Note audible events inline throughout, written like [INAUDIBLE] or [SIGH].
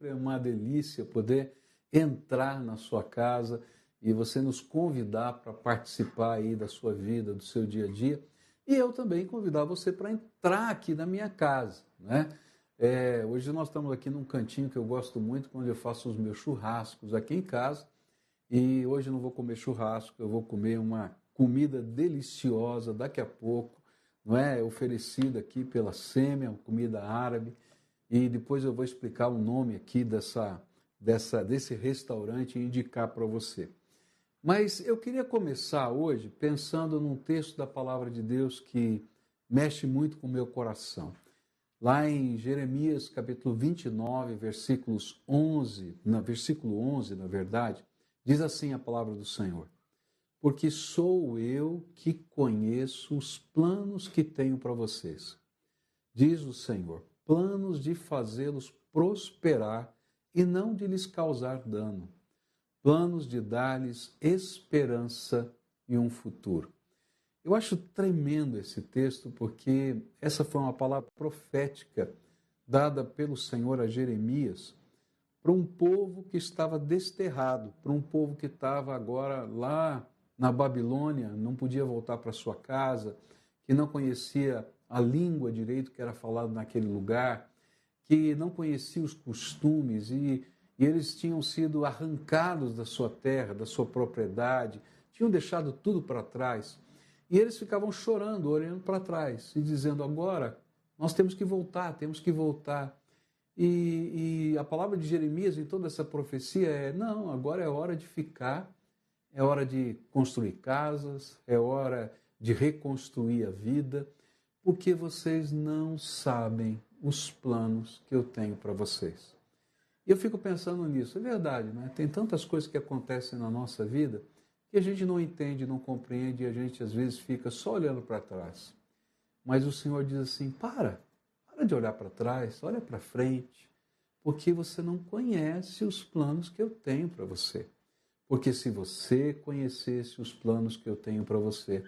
É uma delícia poder entrar na sua casa e você nos convidar para participar aí da sua vida, do seu dia a dia. E eu também convidar você para entrar aqui na minha casa, né? É, hoje nós estamos aqui num cantinho que eu gosto muito, onde eu faço os meus churrascos aqui em casa. E hoje eu não vou comer churrasco, eu vou comer uma comida deliciosa daqui a pouco, não é? Oferecida aqui pela Sêmia, comida árabe. E depois eu vou explicar o nome aqui dessa, dessa, desse restaurante e indicar para você. Mas eu queria começar hoje pensando num texto da palavra de Deus que mexe muito com o meu coração. Lá em Jeremias capítulo 29, versículos 11, na versículo 11, na verdade, diz assim a palavra do Senhor: Porque sou eu que conheço os planos que tenho para vocês. Diz o Senhor: planos de fazê-los prosperar e não de lhes causar dano, planos de dar-lhes esperança e um futuro. Eu acho tremendo esse texto porque essa foi uma palavra profética dada pelo Senhor a Jeremias para um povo que estava desterrado, para um povo que estava agora lá na Babilônia, não podia voltar para sua casa, que não conhecia a língua direito que era falada naquele lugar, que não conhecia os costumes e, e eles tinham sido arrancados da sua terra, da sua propriedade, tinham deixado tudo para trás. E eles ficavam chorando, olhando para trás e dizendo: agora nós temos que voltar, temos que voltar. E, e, a palavra de Jeremias em toda essa profecia é: não, agora é hora de ficar, é hora de construir casas, é hora de reconstruir a vida, porque vocês não sabem os planos que eu tenho para vocês. E eu fico pensando nisso, é verdade, né? Tem tantas coisas que acontecem na nossa vida que a gente não entende, não compreende e a gente às vezes fica só olhando para trás. Mas o Senhor diz assim: para, para de olhar para trás, olha para frente, porque você não conhece os planos que eu tenho para você. Porque se você conhecesse os planos que eu tenho para você,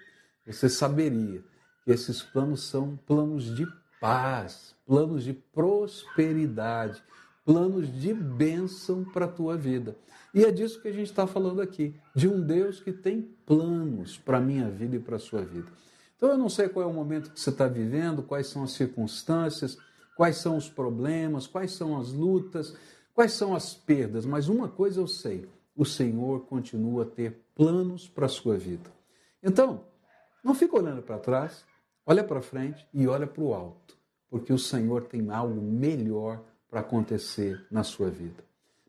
você saberia esses planos são planos de paz, planos de prosperidade, planos de bênção para a tua vida. E é disso que a gente está falando aqui, de um Deus que tem planos para a minha vida e para a sua vida. Então eu não sei qual é o momento que você está vivendo, quais são as circunstâncias, quais são os problemas, quais são as lutas, quais são as perdas, mas uma coisa eu sei: o Senhor continua a ter planos para a sua vida. Então, não fica olhando para trás, olha para frente e olha para o alto, porque o Senhor tem algo melhor para acontecer na sua vida.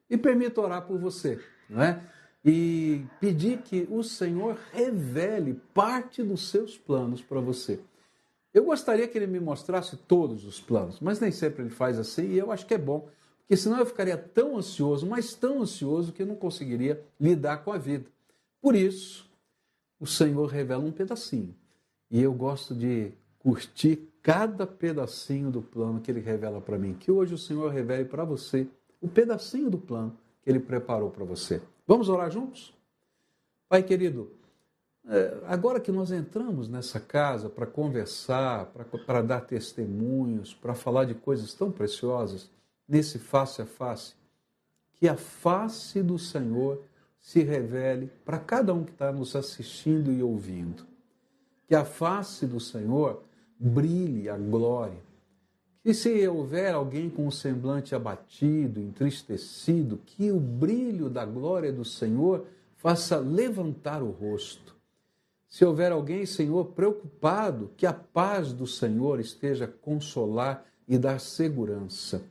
E permita orar por você, não é? E pedir que o Senhor revele parte dos seus planos para você. Eu gostaria que ele me mostrasse todos os planos, mas nem sempre ele faz assim, e eu acho que é bom, porque senão eu ficaria tão ansioso, mas tão ansioso que eu não conseguiria lidar com a vida. Por isso, o Senhor revela um pedacinho. E eu gosto de curtir cada pedacinho do plano que ele revela para mim. Que hoje o Senhor revele para você o pedacinho do plano que ele preparou para você. Vamos orar juntos? Pai querido, é, agora que nós entramos nessa casa para conversar, para dar testemunhos, para falar de coisas tão preciosas, nesse face a face, que a face do Senhor se revele para cada um que está nos assistindo e ouvindo. Que a face do Senhor brilhe a glória. Que se houver alguém com o semblante abatido, entristecido, que o brilho da glória do Senhor faça levantar o rosto. Se houver alguém, Senhor, preocupado, que a paz do Senhor esteja a consolar e dar segurança.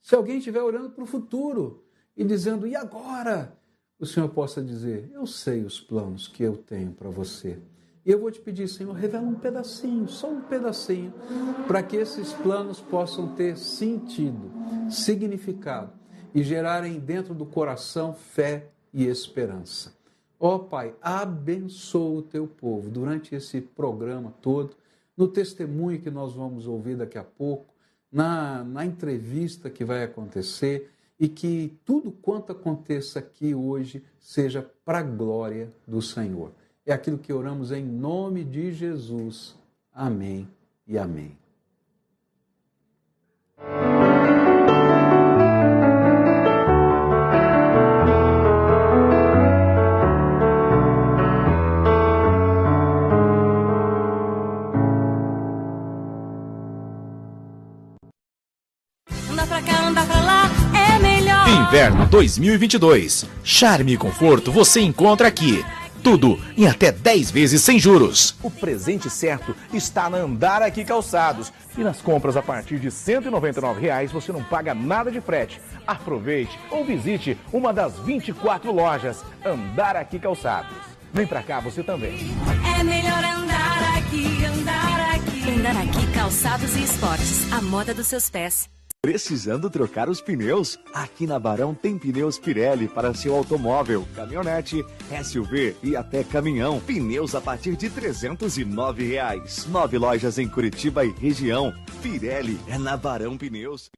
Se alguém estiver orando para o futuro e dizendo, e agora? O Senhor possa dizer, eu sei os planos que eu tenho para você. E eu vou te pedir, Senhor, revela um pedacinho, só um pedacinho, para que esses planos possam ter sentido, significado e gerarem dentro do coração fé e esperança. Ó oh, Pai, abençoa o teu povo durante esse programa todo, no testemunho que nós vamos ouvir daqui a pouco, na, na entrevista que vai acontecer e que tudo quanto aconteça aqui hoje seja para a glória do Senhor. É aquilo que oramos em nome de Jesus. Amém e amém. Inverno 2022. Charme e conforto você encontra aqui. Tudo em até 10 vezes sem juros. O presente certo está na Andar Aqui Calçados. E nas compras a partir de 199 reais, você não paga nada de frete. Aproveite ou visite uma das 24 lojas Andar Aqui Calçados. Vem pra cá você também. É melhor andar aqui, andar aqui. Andar aqui Calçados e Esportes. A moda dos seus pés. Precisando trocar os pneus? Aqui na Barão tem pneus Pirelli para seu automóvel, caminhonete, SUV e até caminhão. Pneus a partir de 309 reais. Nove lojas em Curitiba e região. Pirelli é na Barão Pneus.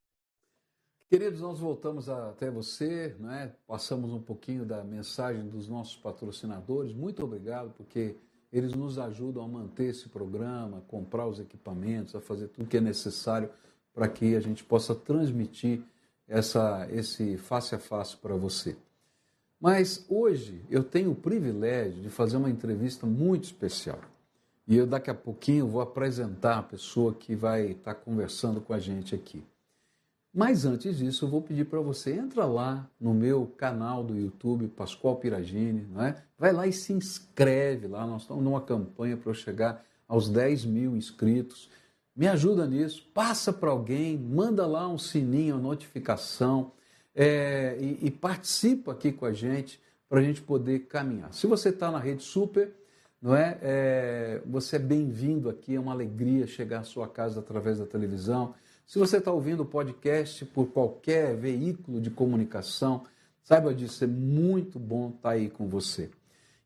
Queridos, nós voltamos até você, né? passamos um pouquinho da mensagem dos nossos patrocinadores. Muito obrigado, porque eles nos ajudam a manter esse programa, a comprar os equipamentos, a fazer tudo que é necessário para que a gente possa transmitir essa, esse face a face para você. Mas hoje eu tenho o privilégio de fazer uma entrevista muito especial. E eu daqui a pouquinho vou apresentar a pessoa que vai estar conversando com a gente aqui. Mas antes disso, eu vou pedir para você, entra lá no meu canal do YouTube, Pascoal Piragini, não é? vai lá e se inscreve lá. Nós estamos numa campanha para eu chegar aos 10 mil inscritos. Me ajuda nisso, passa para alguém, manda lá um sininho, uma notificação é, e, e, participa aqui com a gente para a gente poder caminhar. Se você está na rede super, não é, é você é bem-vindo aqui, é uma alegria chegar à sua casa através da televisão. Se você está ouvindo o podcast por qualquer veículo de comunicação, saiba disso, é muito bom estar tá aí com você.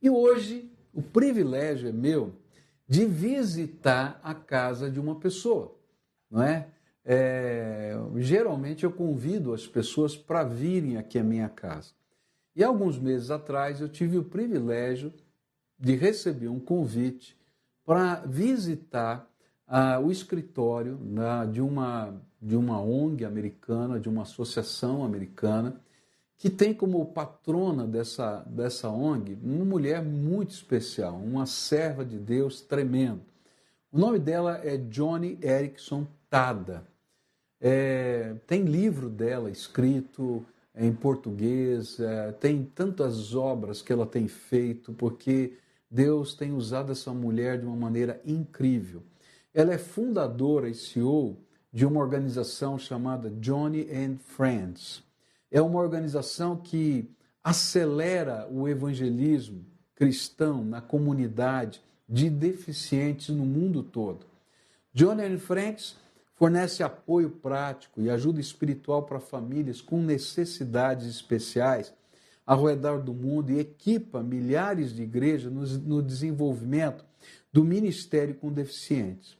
E hoje o privilégio é meu de visitar a casa de uma pessoa, não é? é geralmente eu convido as pessoas para virem aqui à minha casa. E alguns meses atrás eu tive o privilégio de receber um convite para visitar ah, o escritório na, de, uma, de uma ONG americana, de uma associação americana, que tem como patrona dessa, dessa ONG uma mulher muito especial, uma serva de Deus tremendo. O nome dela é Johnny Erickson Tada. É, tem livro dela escrito em português, é, tem tantas obras que ela tem feito, porque Deus tem usado essa mulher de uma maneira incrível. Ela é fundadora e CEO de uma organização chamada Johnny and Friends é uma organização que acelera o evangelismo cristão na comunidade de deficientes no mundo todo. Johnny and Friends fornece apoio prático e ajuda espiritual para famílias com necessidades especiais ao redor do mundo e equipa milhares de igrejas no, desenvolvimento do ministério com deficientes.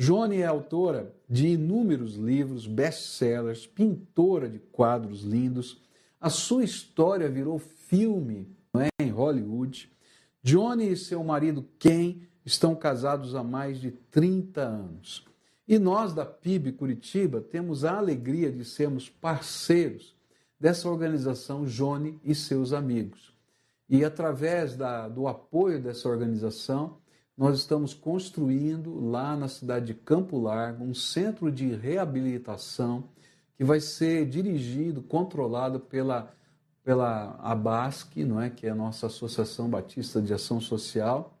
Joane é autora de inúmeros livros, best-sellers, pintora de quadros lindos. A sua história virou filme é, em Hollywood. Johnny e seu marido Ken estão casados há mais de 30 anos. E nós da PIB Curitiba temos a alegria de sermos parceiros dessa organização Johnny e seus amigos. E através da, do apoio dessa organização, nós estamos construindo lá na cidade de Campo Largo um centro de reabilitação que vai ser dirigido, controlado pela, pela ABASC, não é? que é a nossa Associação Batista de Ação Social.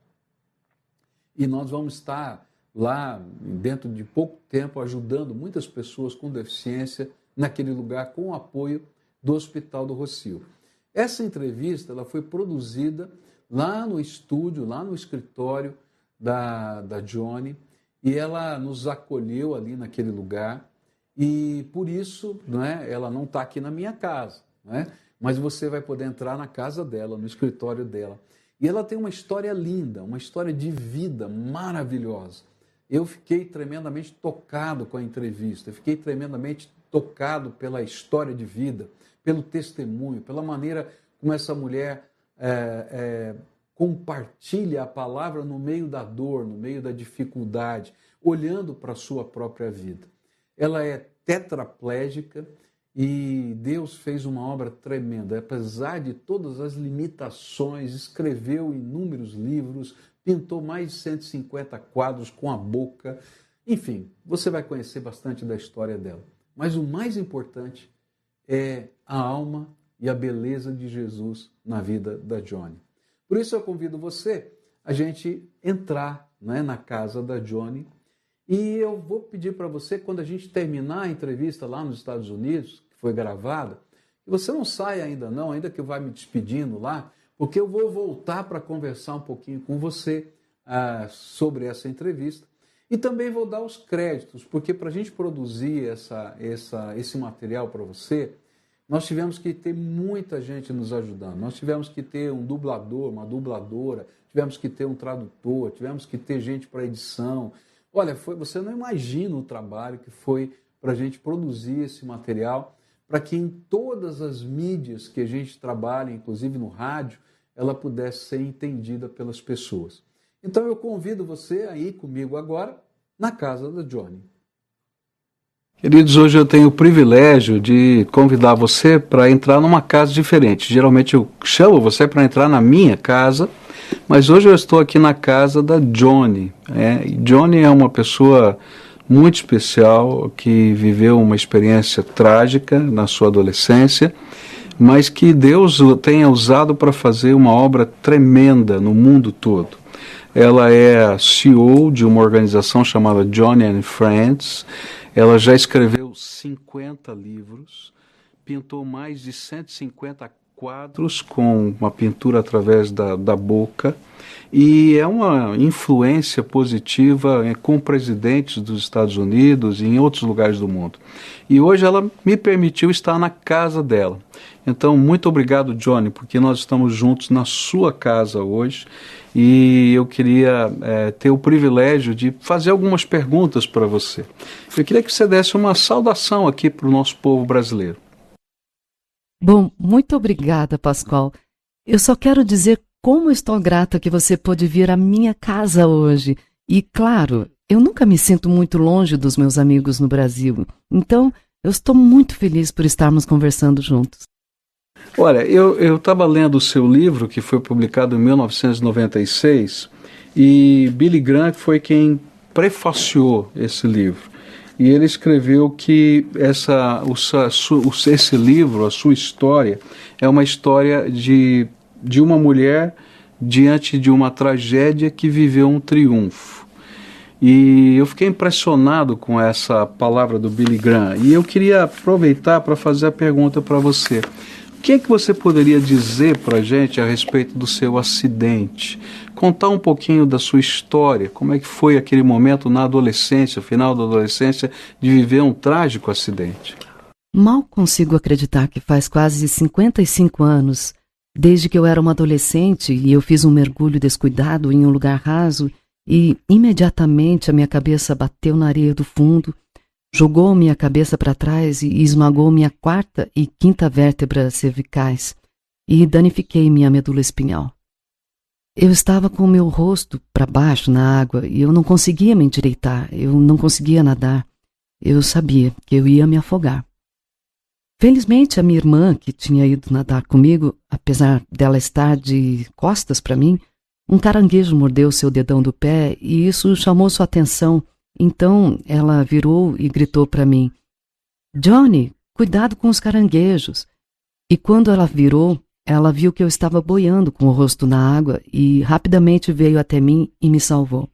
E nós vamos estar lá, dentro de pouco tempo, ajudando muitas pessoas com deficiência naquele lugar com o apoio do Hospital do Rocio. Essa entrevista ela foi produzida lá no estúdio, lá no escritório da, da Johnny e ela nos acolheu ali naquele lugar e por isso não é, ela não está aqui na minha casa, não é? mas você vai poder entrar na casa dela, no escritório dela. E ela tem uma história linda, uma história de vida maravilhosa. Eu fiquei tremendamente tocado com a entrevista, fiquei tremendamente tocado pela história de vida, pelo testemunho, pela maneira como essa mulher é, é, compartilha a palavra no meio da dor, no meio da dificuldade, olhando para a sua própria vida. Ela é tetraplégica e Deus fez uma obra tremenda. Apesar de todas as limitações, escreveu inúmeros livros, pintou mais de 150 quadros com a boca. Enfim, você vai conhecer bastante da história dela. Mas o mais importante é a alma e a beleza de Jesus na vida da Johnny. Por isso eu convido você a gente entrar né, na casa da Johnny e eu vou pedir para você, quando a gente terminar a entrevista lá nos Estados Unidos, que foi gravada, que você não saia ainda não, ainda que eu vá me despedindo lá, porque eu vou voltar para conversar um pouquinho com você ah, sobre essa entrevista. E também vou dar os créditos, porque para a gente produzir essa, essa, esse material para você, nós tivemos que ter muita gente nos ajudando. Nós tivemos que ter um dublador, uma dubladora, tivemos que ter um tradutor, tivemos que ter gente para edição. Olha, foi, você não imagina o trabalho que foi para a gente produzir esse material, para que em todas as mídias que a gente trabalha, inclusive no rádio, ela pudesse ser entendida pelas pessoas. Então eu convido você a ir comigo agora na casa da Johnny. Queridos, hoje eu tenho o privilégio de convidar você para entrar numa casa diferente. Geralmente eu chamo você para entrar na minha casa, mas hoje eu estou aqui na casa da Johnny. É, Johnny é uma pessoa muito especial que viveu uma experiência trágica na sua adolescência, mas que Deus tenha usado para fazer uma obra tremenda no mundo todo. Ela é CEO de uma organização chamada Johnny and Friends ela já escreveu 50 livros, pintou mais de 150 quadros com uma pintura através da, da boca e é uma influência positiva é, com presidentes dos Estados Unidos e em outros lugares do mundo. E hoje ela me permitiu estar na casa dela. Então, muito obrigado, Johnny, porque nós estamos juntos na sua casa hoje e eu queria é, ter o privilégio de fazer algumas perguntas para você. Eu queria que você desse uma saudação aqui para o nosso povo brasileiro. Bom, muito obrigada, Pascoal. Eu só quero dizer como estou grata que você pôde vir à minha casa hoje. E, claro, eu nunca me sinto muito longe dos meus amigos no Brasil. Então, eu estou muito feliz por estarmos conversando juntos. Olha, eu estava lendo o seu livro, que foi publicado em 1996, e Billy Graham foi quem prefaciou esse livro. E ele escreveu que essa, esse livro, a sua história, é uma história de, de uma mulher diante de uma tragédia que viveu um triunfo. E eu fiquei impressionado com essa palavra do Billy Graham. E eu queria aproveitar para fazer a pergunta para você. O que, é que você poderia dizer para a gente a respeito do seu acidente? Contar um pouquinho da sua história, como é que foi aquele momento na adolescência, final da adolescência, de viver um trágico acidente? Mal consigo acreditar que faz quase 55 anos, desde que eu era uma adolescente e eu fiz um mergulho descuidado em um lugar raso e imediatamente a minha cabeça bateu na areia do fundo Jogou minha cabeça para trás e esmagou minha quarta e quinta vértebra cervicais e danifiquei minha medula espinhal. Eu estava com meu rosto para baixo na água e eu não conseguia me endireitar, eu não conseguia nadar. Eu sabia que eu ia me afogar. Felizmente, a minha irmã, que tinha ido nadar comigo, apesar dela estar de costas para mim, um caranguejo mordeu seu dedão do pé e isso chamou sua atenção então ela virou e gritou para mim: Johnny, cuidado com os caranguejos. E quando ela virou, ela viu que eu estava boiando com o rosto na água e rapidamente veio até mim e me salvou.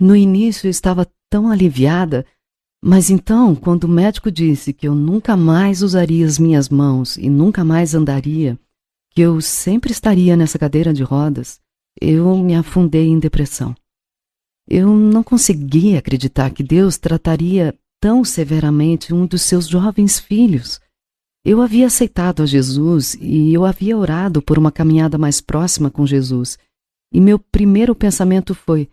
No início estava tão aliviada, mas então, quando o médico disse que eu nunca mais usaria as minhas mãos e nunca mais andaria, que eu sempre estaria nessa cadeira de rodas, eu me afundei em depressão. Eu não conseguia acreditar que Deus trataria tão severamente um dos seus jovens filhos. Eu havia aceitado a Jesus e eu havia orado por uma caminhada mais próxima com Jesus. E meu primeiro pensamento foi: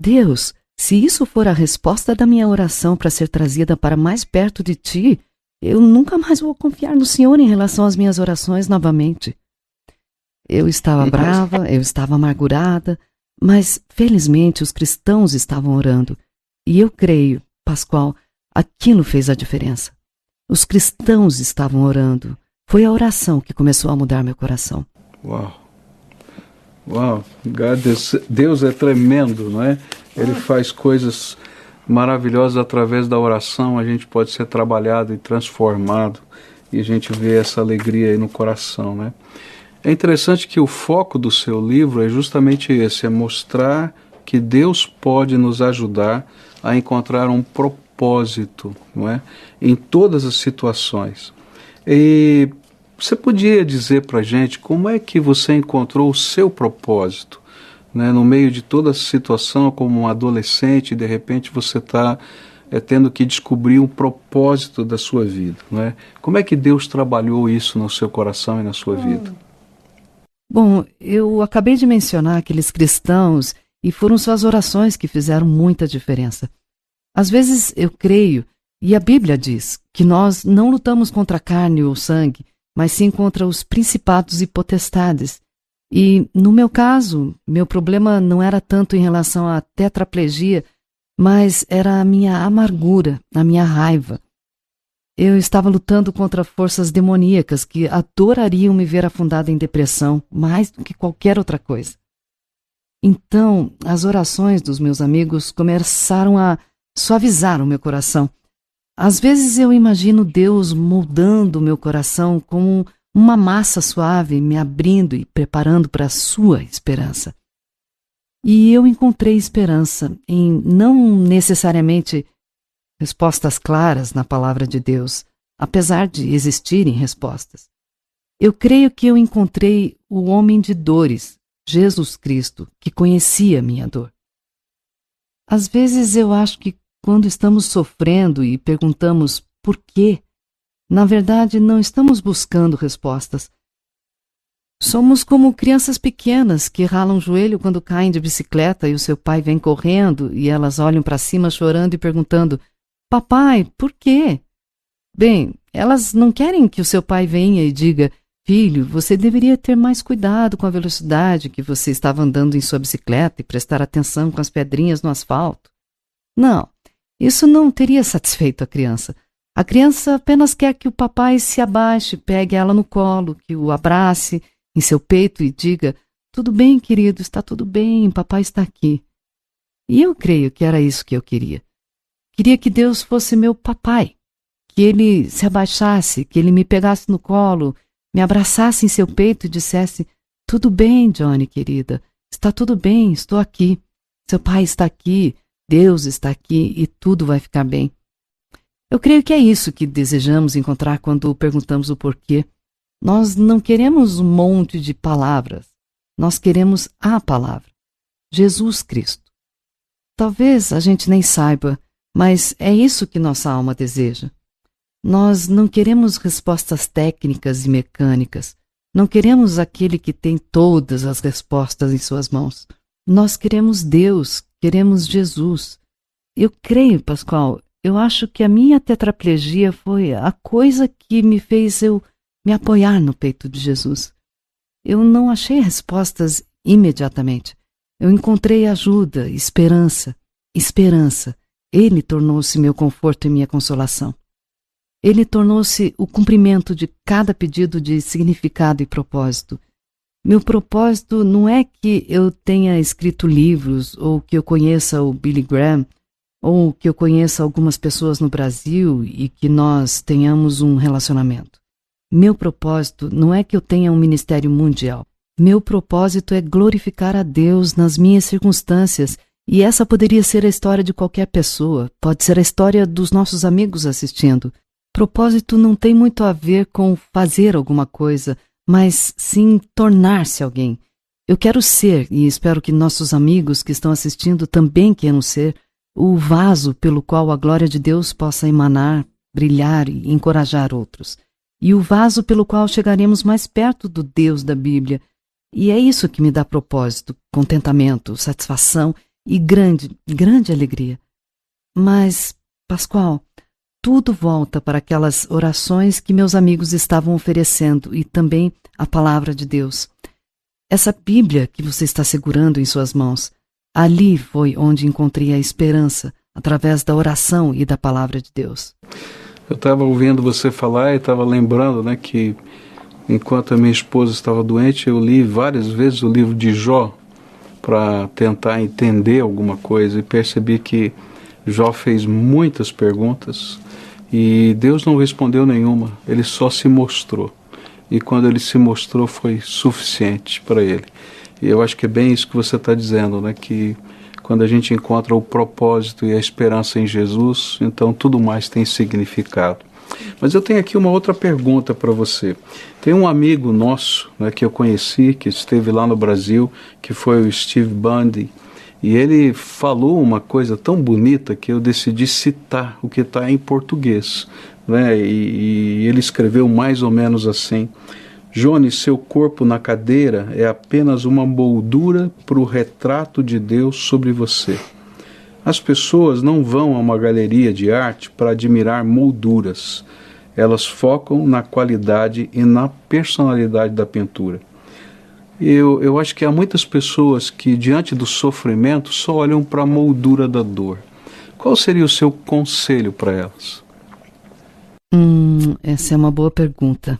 Deus, se isso for a resposta da minha oração para ser trazida para mais perto de ti, eu nunca mais vou confiar no Senhor em relação às minhas orações novamente. Eu estava brava, eu estava amargurada, mas, felizmente, os cristãos estavam orando. E eu creio, Pascoal, aquilo fez a diferença. Os cristãos estavam orando. Foi a oração que começou a mudar meu coração. Uau! Uau! Deus é tremendo, não é? Ele faz coisas maravilhosas através da oração. A gente pode ser trabalhado e transformado. e a gente vê essa alegria aí no coração, né? É interessante que o foco do seu livro é justamente esse, é mostrar que Deus pode nos ajudar a encontrar um propósito, não é? Em todas as situações. E você podia dizer para a gente como é que você encontrou o seu propósito? Né, no meio de toda essa situação, como um adolescente, de repente você está é, tendo que descobrir o propósito da sua vida. Né? Como é que Deus trabalhou isso no seu coração e na sua vida? Bom, eu acabei de mencionar aqueles cristãos e foram suas orações que fizeram muita diferença. Às vezes eu creio, e a Bíblia diz, que nós não lutamos contra carne ou sangue, mas sim contra os principados e potestades. E, no meu caso, meu problema não era tanto em relação à tetraplegia, mas era a minha amargura, a minha raiva. Eu estava lutando contra forças demoníacas que adorariam me ver afundada em depressão mais do que qualquer outra coisa. Então, as orações dos meus amigos começaram a suavizar o meu coração às vezes eu imagino Deus moldando o meu coração como uma massa suave, me abrindo e preparando para a sua esperança. E eu encontrei esperança em não necessariamente respostas claras na palavra de Deus, apesar de existirem respostas. Eu creio que eu encontrei o homem de dores, Jesus Cristo, que conhecia minha dor. Às vezes eu acho que quando estamos sofrendo e perguntamos por quê, na verdade não estamos buscando respostas. Somos como crianças pequenas que ralam o joelho quando caem de bicicleta e o seu pai vem correndo e elas olham para cima chorando e perguntando: Papai, por quê? Bem, elas não querem que o seu pai venha e diga: Filho, você deveria ter mais cuidado com a velocidade que você estava andando em sua bicicleta e prestar atenção com as pedrinhas no asfalto. Não, isso não teria satisfeito a criança. A criança apenas quer que o papai se abaixe, pegue ela no colo, que o abrace em seu peito e diga: Tudo bem, querido, está tudo bem, papai está aqui. E eu creio que era isso que eu queria. Queria que Deus fosse meu papai, que ele se abaixasse, que ele me pegasse no colo, me abraçasse em seu peito e dissesse: Tudo bem, Johnny, querida, está tudo bem, estou aqui. Seu pai está aqui, Deus está aqui e tudo vai ficar bem. Eu creio que é isso que desejamos encontrar quando perguntamos o porquê. Nós não queremos um monte de palavras. Nós queremos a palavra. Jesus Cristo. Talvez a gente nem saiba, mas é isso que nossa alma deseja. Nós não queremos respostas técnicas e mecânicas. Não queremos aquele que tem todas as respostas em suas mãos. Nós queremos Deus Queremos Jesus. Eu creio, Pascoal, eu acho que a minha tetraplegia foi a coisa que me fez eu me apoiar no peito de Jesus. Eu não achei respostas imediatamente. Eu encontrei ajuda, esperança, esperança. Ele tornou-se meu conforto e minha consolação. Ele tornou-se o cumprimento de cada pedido de significado e propósito. Meu propósito não é que eu tenha escrito livros, ou que eu conheça o Billy Graham, ou que eu conheça algumas pessoas no Brasil e que nós tenhamos um relacionamento. Meu propósito não é que eu tenha um ministério mundial. Meu propósito é glorificar a Deus nas minhas circunstâncias, e essa poderia ser a história de qualquer pessoa, pode ser a história dos nossos amigos assistindo. Propósito não tem muito a ver com fazer alguma coisa, mas sim tornar-se alguém. Eu quero ser, e espero que nossos amigos que estão assistindo também queiram ser, o vaso pelo qual a glória de Deus possa emanar, brilhar e encorajar outros. E o vaso pelo qual chegaremos mais perto do Deus da Bíblia. E é isso que me dá propósito, contentamento, satisfação e grande, grande alegria. Mas, Pascoal, tudo volta para aquelas orações que meus amigos estavam oferecendo e também a palavra de Deus. Essa Bíblia que você está segurando em suas mãos, ali foi onde encontrei a esperança, através da oração e da palavra de Deus. Eu estava ouvindo você falar e estava lembrando né, que enquanto a minha esposa estava doente, eu li várias vezes o livro de Jó para tentar entender alguma coisa e percebi que Jó fez muitas perguntas E Deus não respondeu nenhuma, ele só se mostrou. E quando ele se mostrou foi suficiente para ele. E eu acho que é bem isso que você está dizendo, né? Que quando a gente encontra o propósito e a esperança em Jesus, então tudo mais tem significado. Mas eu tenho aqui uma outra pergunta para você. Tem um amigo nosso né, que eu conheci, que esteve lá no Brasil, que foi o Steve Bundy, e ele falou uma coisa tão bonita que eu decidi citar o que está em português. Né? E, e ele escreveu mais ou menos assim: Jones, seu corpo na cadeira é apenas uma moldura para o retrato de Deus sobre você. As pessoas não vão a uma galeria de arte para admirar molduras. Elas focam na qualidade e na personalidade da pintura. Eu, eu acho que há muitas pessoas que, diante do sofrimento, só olham para a moldura da dor. Qual seria o seu conselho para elas? Hum, essa é uma boa pergunta.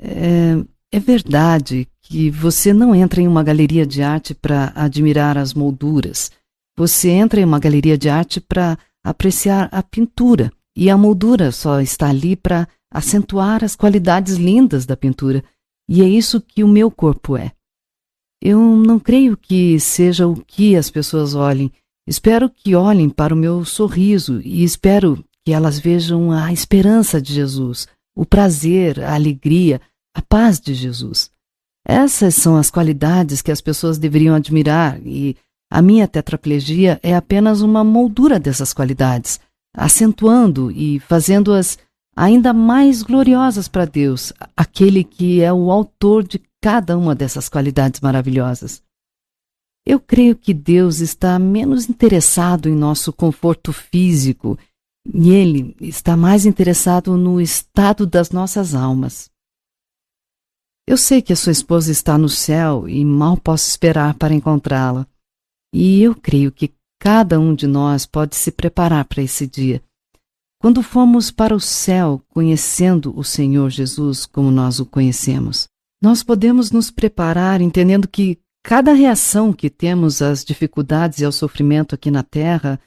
É, é verdade que você não entra em uma galeria de arte para admirar as molduras você entra em uma galeria de arte para apreciar a pintura e a moldura só está ali para acentuar as qualidades lindas da pintura. E é isso que o meu corpo é. Eu não creio que seja o que as pessoas olhem. Espero que olhem para o meu sorriso e espero que elas vejam a esperança de Jesus, o prazer, a alegria, a paz de Jesus. Essas são as qualidades que as pessoas deveriam admirar e a minha tetraplegia é apenas uma moldura dessas qualidades, acentuando e fazendo-as ainda mais gloriosas para Deus, aquele que é o autor de cada uma dessas qualidades maravilhosas. Eu creio que Deus está menos interessado em nosso conforto físico e Ele está mais interessado no estado das nossas almas. Eu sei que a sua esposa está no céu e mal posso esperar para encontrá-la. E eu creio que cada um de nós pode se preparar para esse dia. Quando formos para o céu conhecendo o Senhor Jesus como nós o conhecemos, nós podemos nos preparar entendendo que cada reação que temos às dificuldades e ao sofrimento aqui na Terra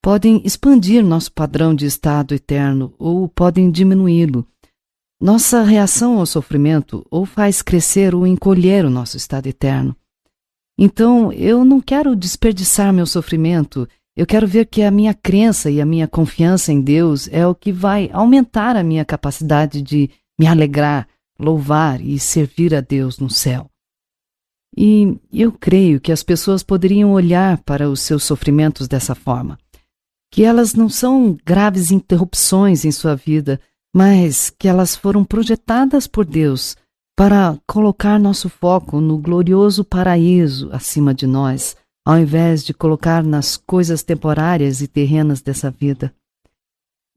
podem expandir nosso padrão de estado eterno ou podem diminuí-lo. Nossa reação ao sofrimento ou faz crescer ou encolher o nosso estado eterno. Então, eu não quero desperdiçar meu sofrimento. Eu quero ver que a minha crença e a minha confiança em Deus é o que vai aumentar a minha capacidade de me alegrar, louvar e servir a Deus no céu. E eu creio que as pessoas poderiam olhar para os seus sofrimentos dessa forma. Que elas não são graves interrupções em sua vida, mas que elas foram projetadas por Deus para colocar nosso foco no glorioso paraíso acima de nós, ao invés de colocar nas coisas temporárias e terrenas dessa vida.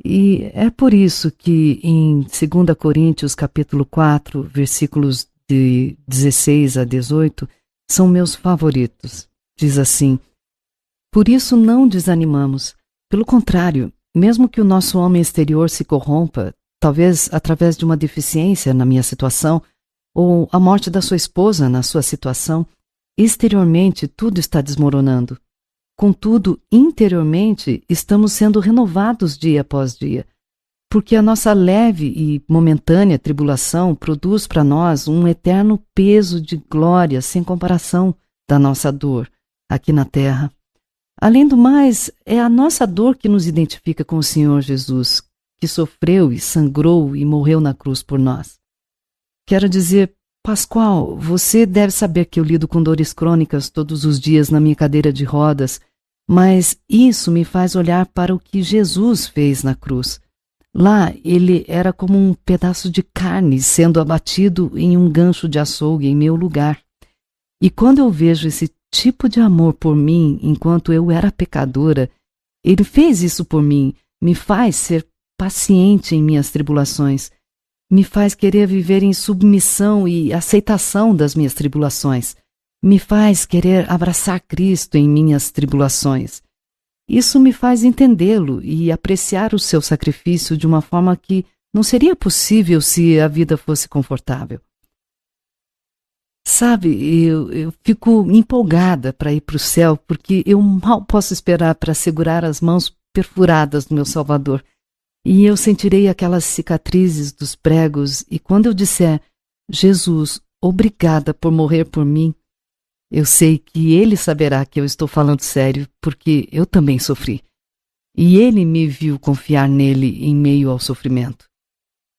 E é por isso que em 2 Coríntios capítulo 4, versículos de 16 a 18, são meus favoritos. Diz assim: Por isso não desanimamos. Pelo contrário, mesmo que o nosso homem exterior se corrompa, talvez através de uma deficiência na minha situação, ou a morte da sua esposa na sua situação, exteriormente tudo está desmoronando. Contudo, interiormente estamos sendo renovados dia após dia, porque a nossa leve e momentânea tribulação produz para nós um eterno peso de glória sem comparação da nossa dor aqui na terra. Além do mais, é a nossa dor que nos identifica com o Senhor Jesus, que sofreu e sangrou e morreu na cruz por nós. Quero dizer, Pascoal, você deve saber que eu lido com dores crônicas todos os dias na minha cadeira de rodas, mas isso me faz olhar para o que Jesus fez na cruz. Lá ele era como um pedaço de carne sendo abatido em um gancho de açougue em meu lugar. E quando eu vejo esse tipo de amor por mim enquanto eu era pecadora, ele fez isso por mim, me faz ser paciente em minhas tribulações me faz querer viver em submissão e aceitação das minhas tribulações, me faz querer abraçar Cristo em minhas tribulações. Isso me faz entendê-lo e apreciar o seu sacrifício de uma forma que não seria possível se a vida fosse confortável. Sabe, eu, eu fico empolgada para ir para o céu porque eu mal posso esperar para segurar as mãos perfuradas do meu Salvador E eu sentirei aquelas cicatrizes dos pregos, e quando eu disser, Jesus, obrigada por morrer por mim, eu sei que ele saberá que eu estou falando sério, porque eu também sofri. E ele me viu confiar nele em meio ao sofrimento.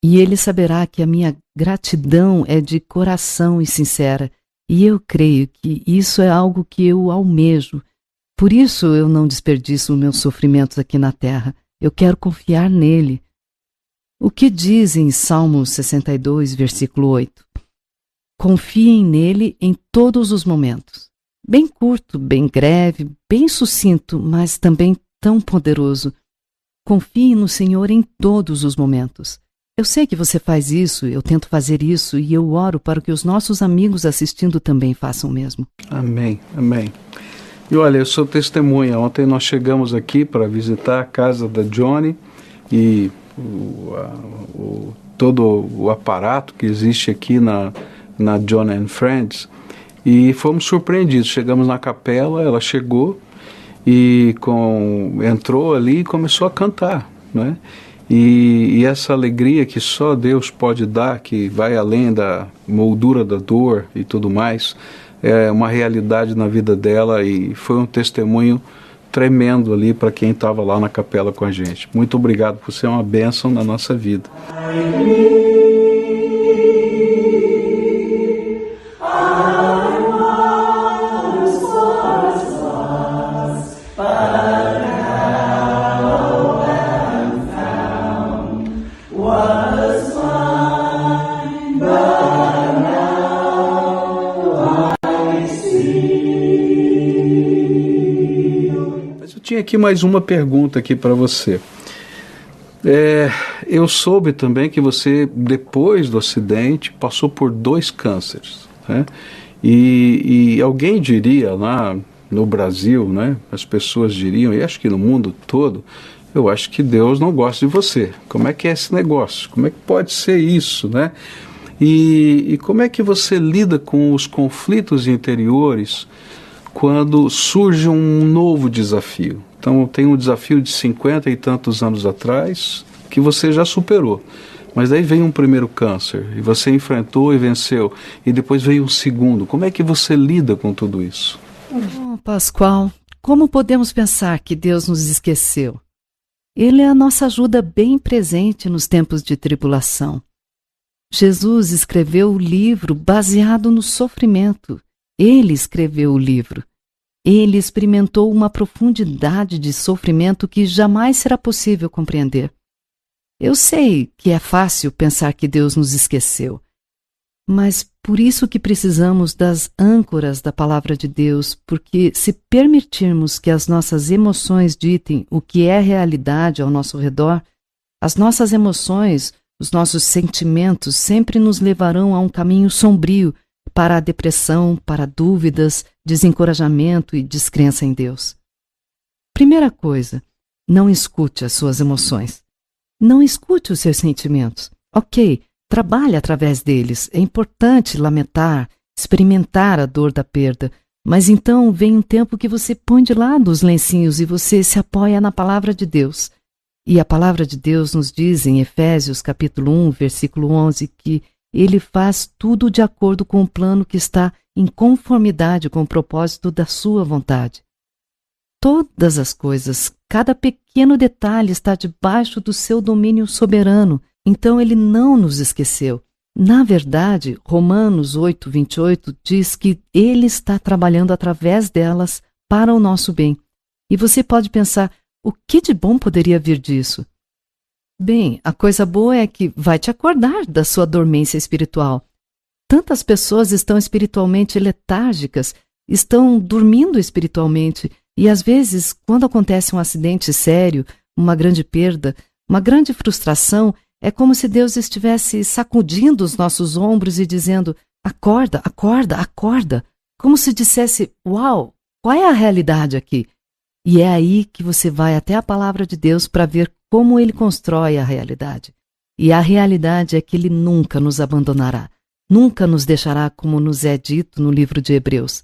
E ele saberá que a minha gratidão é de coração e sincera, e eu creio que isso é algo que eu almejo. Por isso eu não desperdiço meus sofrimentos aqui na terra. Eu quero confiar nele. O que diz em Salmo 62, versículo 8? Confiem nele em todos os momentos. Bem curto, bem grave, bem sucinto, mas também tão poderoso. Confie no Senhor em todos os momentos. Eu sei que você faz isso, eu tento fazer isso e eu oro para que os nossos amigos assistindo também façam o mesmo. Amém, amém. E olha, eu sou testemunha. Ontem nós chegamos aqui para visitar a casa da Johnny e o, a, o, todo o aparato que existe aqui na, na John and Friends e fomos surpreendidos. Chegamos na capela, ela chegou e com, entrou ali e começou a cantar, né? E, e, essa alegria que só Deus pode dar, que vai além da moldura da dor e tudo mais, é uma realidade na vida dela e foi um testemunho tremendo ali para quem estava lá na capela com a gente. Muito obrigado por ser uma bênção na nossa vida. Aqui mais uma pergunta aqui para você. É, eu soube também que você, depois do acidente, passou por dois cânceres. Né? E, e, alguém diria lá no Brasil, né, as pessoas diriam, e acho que no mundo todo, eu acho que Deus não gosta de você. Como é que é esse negócio? Como é que pode ser isso, né? E, e como é que você lida com os conflitos interiores quando surge um novo desafio. Então, tem um desafio de 50 e tantos anos atrás que você já superou. Mas daí vem um primeiro câncer e você enfrentou e venceu, e depois veio um segundo. Como é que você lida com tudo isso? Oh, Pascoal, como podemos pensar que Deus nos esqueceu? Ele é a nossa ajuda bem presente nos tempos de tribulação. Jesus escreveu o livro baseado no sofrimento ele escreveu o livro. Ele experimentou uma profundidade de sofrimento que jamais será possível compreender. Eu sei que é fácil pensar que Deus nos esqueceu, mas por isso que precisamos das âncoras da palavra de Deus, porque se permitirmos que as nossas emoções ditem o que é realidade ao nosso redor, as nossas emoções, os nossos sentimentos sempre nos levarão a um caminho sombrio para a depressão, para dúvidas, desencorajamento e descrença em Deus. Primeira coisa, não escute as suas emoções. Não escute os seus sentimentos. Ok, trabalhe através deles. É importante lamentar, experimentar a dor da perda. Mas então vem um tempo que você põe de lado os lencinhos e você se apoia na palavra de Deus. E a palavra de Deus nos diz em Efésios capítulo 1, versículo 11, que ele faz tudo de acordo com o plano que está em conformidade com o propósito da sua vontade. Todas as coisas, cada pequeno detalhe está debaixo do seu domínio soberano, então ele não nos esqueceu. Na verdade, Romanos 8, 28 diz que ele está trabalhando através delas para o nosso bem. E você pode pensar: o que de bom poderia vir disso? Bem, a coisa boa é que vai te acordar da sua dormência espiritual. Tantas pessoas estão espiritualmente letárgicas, estão dormindo espiritualmente, e às vezes, quando acontece um acidente sério, uma grande perda, uma grande frustração, é como se Deus estivesse sacudindo os nossos ombros e dizendo: acorda, acorda, acorda. Como se dissesse: Uau, qual é a realidade aqui? E é aí que você vai até a palavra de Deus para ver como ele constrói a realidade. E a realidade é que ele nunca nos abandonará, nunca nos deixará, como nos é dito no livro de Hebreus.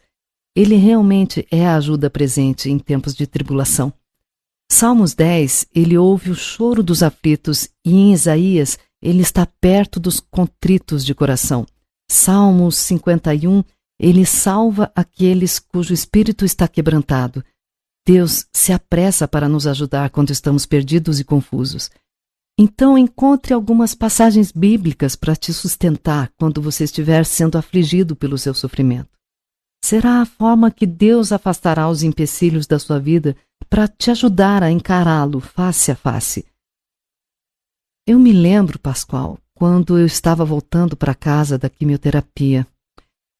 Ele realmente é a ajuda presente em tempos de tribulação. Salmos 10, ele ouve o choro dos aflitos e em Isaías, ele está perto dos contritos de coração. Salmos 51, ele salva aqueles cujo espírito está quebrantado. Deus se apressa para nos ajudar quando estamos perdidos e confusos. Então encontre algumas passagens bíblicas para te sustentar quando você estiver sendo afligido pelo seu sofrimento. Será a forma que Deus afastará os empecilhos da sua vida para te ajudar a encará-lo face a face. Eu me lembro, Pascoal, quando eu estava voltando para casa da quimioterapia.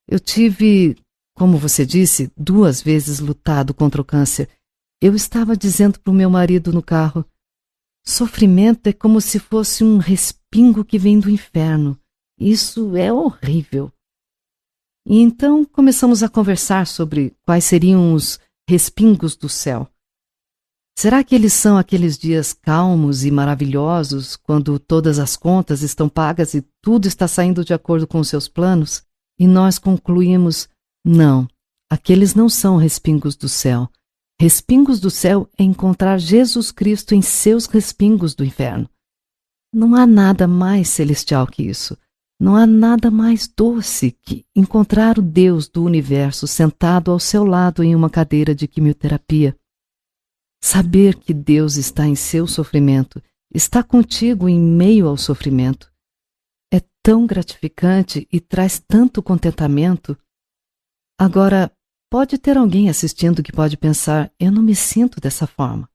Eu tive, como você disse, duas vezes lutado contra o câncer. Eu estava dizendo para o meu marido no carro: Sofrimento é como se fosse um respingo que vem do inferno. Isso é horrível. E então começamos a conversar sobre quais seriam os respingos do céu. Será que eles são aqueles dias calmos e maravilhosos, quando todas as contas estão pagas e tudo está saindo de acordo com seus planos? E nós concluímos: não, aqueles não são respingos do céu. Respingos do céu é encontrar Jesus Cristo em seus respingos do inferno. Não há nada mais celestial que isso. Não há nada mais doce que encontrar o Deus do universo sentado ao seu lado em uma cadeira de quimioterapia. Saber que Deus está em seu sofrimento, está contigo em meio ao sofrimento, é tão gratificante e traz tanto contentamento. Agora, Pode ter alguém assistindo que pode pensar: eu não me sinto dessa forma.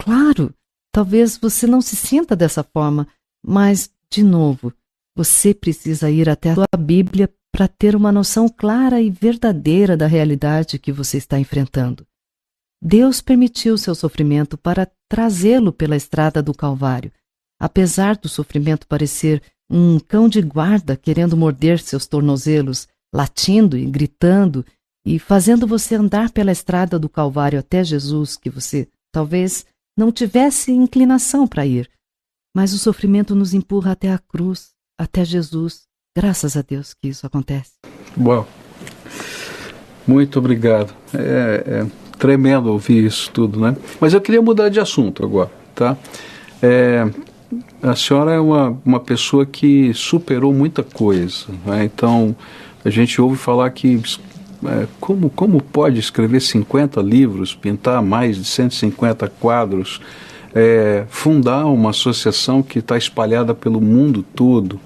Claro, talvez você não se sinta dessa forma, mas, de novo, você precisa ir até a sua Bíblia para ter uma noção clara e verdadeira da realidade que você está enfrentando. Deus permitiu seu sofrimento para trazê-lo pela estrada do Calvário. Apesar do sofrimento parecer um cão de guarda querendo morder seus tornozelos, latindo e gritando e fazendo você andar pela estrada do Calvário até Jesus, que você talvez não tivesse inclinação para ir. Mas o sofrimento nos empurra até a cruz, até Jesus. Graças a Deus que isso acontece. Bom, muito obrigado. É, é tremendo ouvir isso tudo, né? Mas eu queria mudar de assunto agora, tá? É, a senhora é uma, uma pessoa que superou muita coisa, né? Então, a gente ouve falar que é, como, como pode escrever 50 livros, pintar mais de 150 quadros, é, fundar uma associação que está espalhada pelo mundo todo?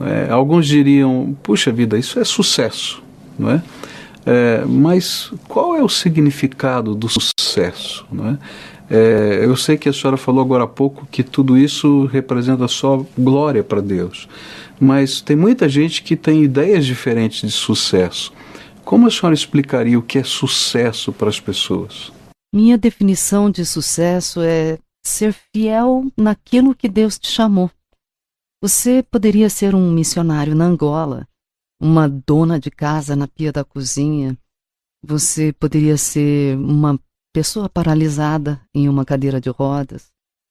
É, alguns diriam, puxa vida, isso é sucesso, não é? é mas qual é o significado do sucesso, não é? É, eu sei que a senhora falou agora há pouco que tudo isso representa só glória para Deus, mas tem muita gente que tem ideias diferentes de sucesso. Como a senhora explicaria o que é sucesso para as pessoas? Minha definição de sucesso é ser fiel naquilo que Deus te chamou. Você poderia ser um missionário na Angola, uma dona de casa na pia da cozinha. Você poderia ser uma pessoa paralisada em uma cadeira de rodas.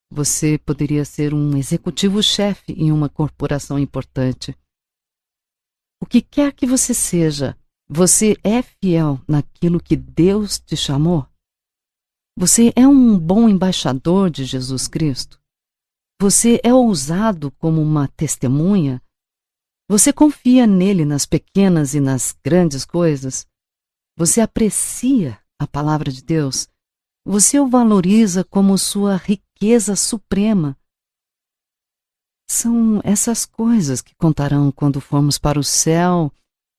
Você poderia ser um executivo-chefe em uma corporação importante. O que quer que você seja, você é fiel naquilo que Deus te chamou? Você é um bom embaixador de Jesus Cristo? Você é ousado como uma testemunha? Você confia nele nas pequenas e nas grandes coisas? Você aprecia a palavra de Deus? Você o valoriza como sua riqueza suprema? São essas coisas que contarão quando formos para o céu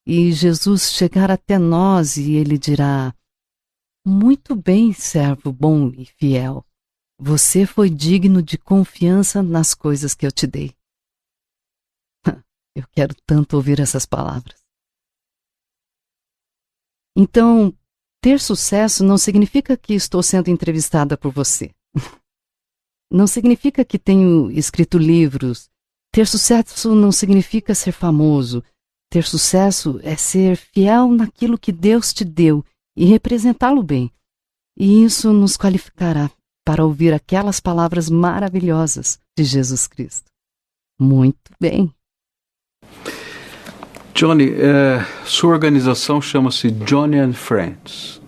e Jesus chegar até nós e ele dirá: Muito bem, servo bom e fiel. Você foi digno de confiança nas coisas que eu te dei. [LAUGHS] Eu quero tanto ouvir essas palavras. Então, ter sucesso não significa que estou sendo entrevistada por você. Não significa que tenho escrito livros. Ter sucesso não significa ser famoso. Ter sucesso é ser fiel naquilo que Deus te deu e representá-lo bem. E isso nos qualificará para ouvir aquelas palavras maravilhosas de Jesus Cristo. Muito bem. Johnny, é, sua organização chama-se Johnny and Friends.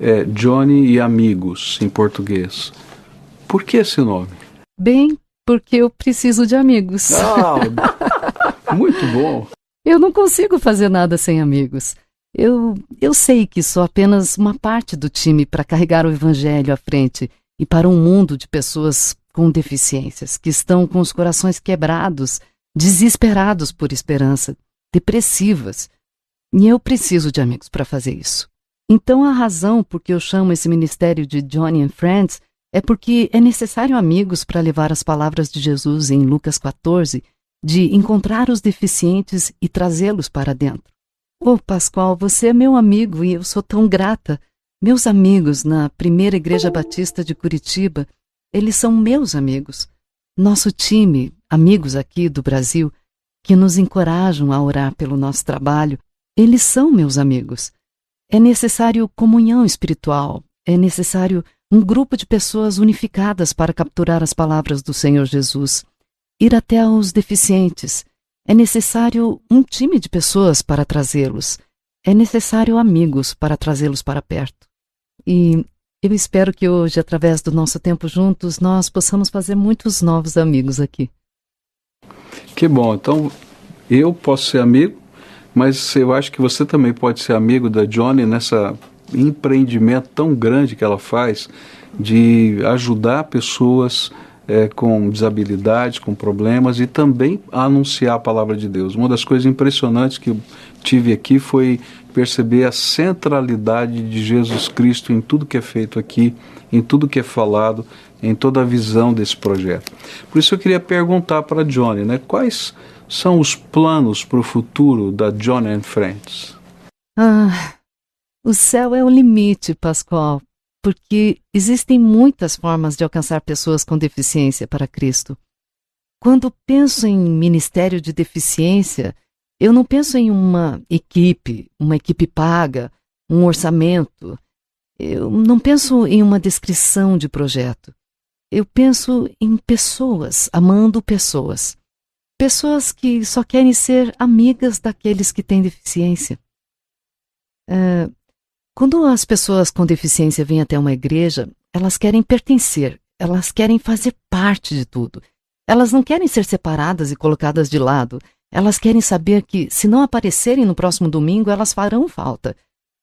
é Johnny e Amigos em português. Por que esse nome? Bem, porque eu preciso de amigos. Ah, [LAUGHS] muito bom. Eu não consigo fazer nada sem amigos. Eu, eu sei que sou apenas uma parte do time para carregar o evangelho à frente e para um mundo de pessoas com deficiências, que estão com os corações quebrados, desesperados por esperança, depressivas. E eu preciso de amigos para fazer isso. Então a razão por que eu chamo esse ministério de Johnny and Friends é porque é necessário amigos para levar as palavras de Jesus em Lucas 14, de encontrar os deficientes e trazê-los para dentro. Ô oh, Pascoal, você é meu amigo e eu sou tão grata. Meus amigos na Primeira Igreja Batista de Curitiba, eles são meus amigos. Nosso time, amigos aqui do Brasil, que nos encorajam a orar pelo nosso trabalho, eles são meus amigos. É necessário comunhão espiritual, é necessário um grupo de pessoas unificadas para capturar as palavras do Senhor Jesus, ir até aos deficientes, é necessário um time de pessoas para trazê-los. É necessário amigos para trazê-los para perto. E eu espero que hoje, através do nosso tempo juntos, nós possamos fazer muitos novos amigos aqui. Que bom. Então, eu posso ser amigo, mas eu acho que você também pode ser amigo da Johnny nessa empreendimento tão grande que ela faz de ajudar pessoas é, com desabilidades, com problemas e também anunciar a palavra de Deus. Uma das coisas impressionantes que eu tive aqui foi perceber a centralidade de Jesus Cristo em tudo que é feito aqui, em tudo que é falado, em toda a visão desse projeto. Por isso eu queria perguntar para Johnny, né, quais são os planos para o futuro da Johnny and Friends? Ah, o céu é o limite, Pascoal, porque existem muitas formas de alcançar pessoas com deficiência para Cristo. Quando penso em ministério de deficiência, eu não penso em uma equipe, uma equipe paga, um orçamento. Eu não penso em uma descrição de projeto. Eu penso em pessoas, amando pessoas. Pessoas que só querem ser amigas daqueles que têm deficiência. Uh, quando as pessoas com deficiência vêm até uma igreja, elas querem pertencer, elas querem fazer parte de tudo. Elas não querem ser separadas e colocadas de lado. Elas querem saber que, se não aparecerem no próximo domingo, elas farão falta.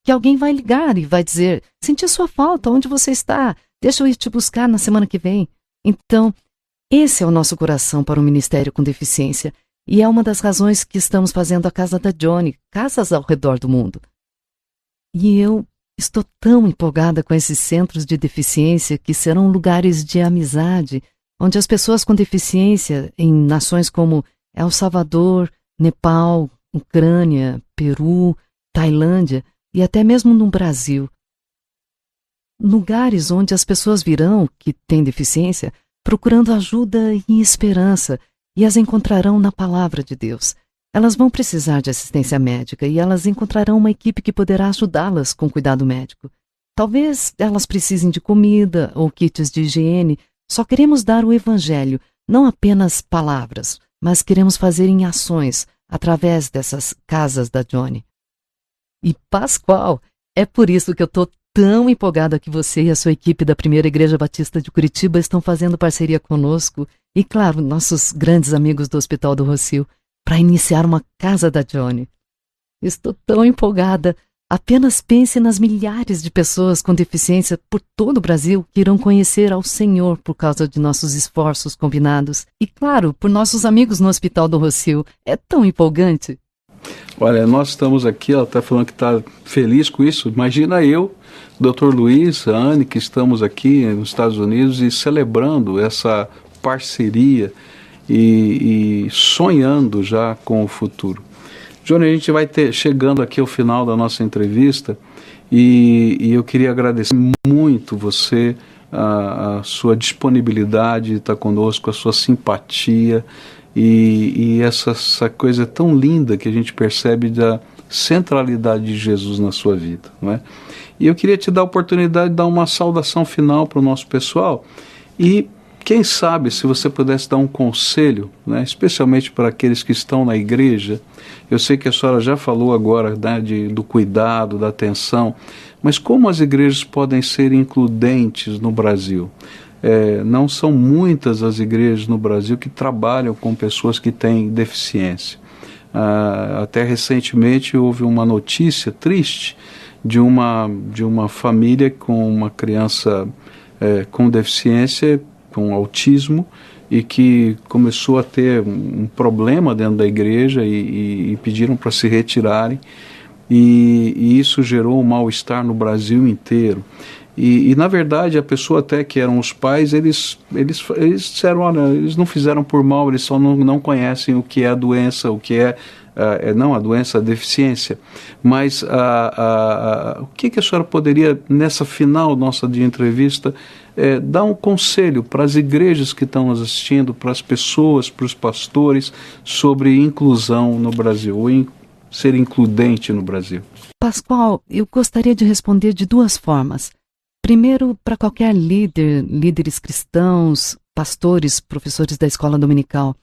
Que alguém vai ligar e vai dizer: Senti sua falta, onde você está? Deixa eu ir te buscar na semana que vem. Então, esse é o nosso coração para o Ministério com Deficiência. E é uma das razões que estamos fazendo a Casa da Johnny casas ao redor do mundo. E eu estou tão empolgada com esses centros de deficiência que serão lugares de amizade, onde as pessoas com deficiência em nações como El Salvador, Nepal, Ucrânia, Peru, Tailândia e até mesmo no Brasil. Lugares onde as pessoas virão, que têm deficiência, procurando ajuda e esperança, e as encontrarão na palavra de Deus. Elas vão precisar de assistência médica e elas encontrarão uma equipe que poderá ajudá-las com cuidado médico. Talvez elas precisem de comida ou kits de higiene. Só queremos dar o Evangelho, não apenas palavras, mas queremos fazer em ações através dessas casas da Johnny. E Pascoal, é por isso que eu estou tão empolgada que você e a sua equipe da Primeira Igreja Batista de Curitiba estão fazendo parceria conosco e, claro, nossos grandes amigos do Hospital do Rocio para iniciar uma casa da Johnny. Estou tão empolgada. Apenas pense nas milhares de pessoas com deficiência por todo o Brasil que irão conhecer ao Senhor por causa de nossos esforços combinados. E, claro, por nossos amigos no Hospital do Rocio. É tão empolgante. Olha, nós estamos aqui, ela está falando que está feliz com isso. Imagina eu, Dr. Luiz, a Anne, que estamos aqui nos Estados Unidos e celebrando essa parceria e, e sonhando já com o futuro. Johnny, a gente vai ter, chegando aqui ao final da nossa entrevista e, e eu queria agradecer muito você, a, a, sua disponibilidade de estar conosco, a sua simpatia e, e essa, essa coisa tão linda que a gente percebe da centralidade de Jesus na sua vida. Não é? E eu queria te dar a oportunidade de dar uma saudação final para o nosso pessoal e quem sabe se você pudesse dar um conselho, né, especialmente para aqueles que estão na igreja. Eu sei que a senhora já falou agora né, de, do cuidado, da atenção, mas como as igrejas podem ser includentes no Brasil? É, não são muitas as igrejas no Brasil que trabalham com pessoas que têm deficiência. Ah, até recentemente houve uma notícia triste de uma, de uma família com uma criança é, com deficiência, com autismo, e que começou a ter um problema dentro da igreja e, e, e pediram para se retirarem. E, e, isso gerou um mal-estar no Brasil inteiro. E, e, na verdade a pessoa até que eram os pais eles eles eles disseram olha eles não fizeram por mal eles só não, não conhecem o que é a doença o que é uh, não a doença, a deficiência, mas uh, uh, o que, que a senhora poderia, nessa final nossa de entrevista, eh, dar um conselho para as igrejas que estão nos assistindo, para as pessoas, para os pastores, sobre inclusão no Brasil, ou in, ser includente no Brasil? Pascoal, eu gostaria de responder de duas formas. Primeiro, para qualquer líder, líderes cristãos, pastores, professores da escola dominical.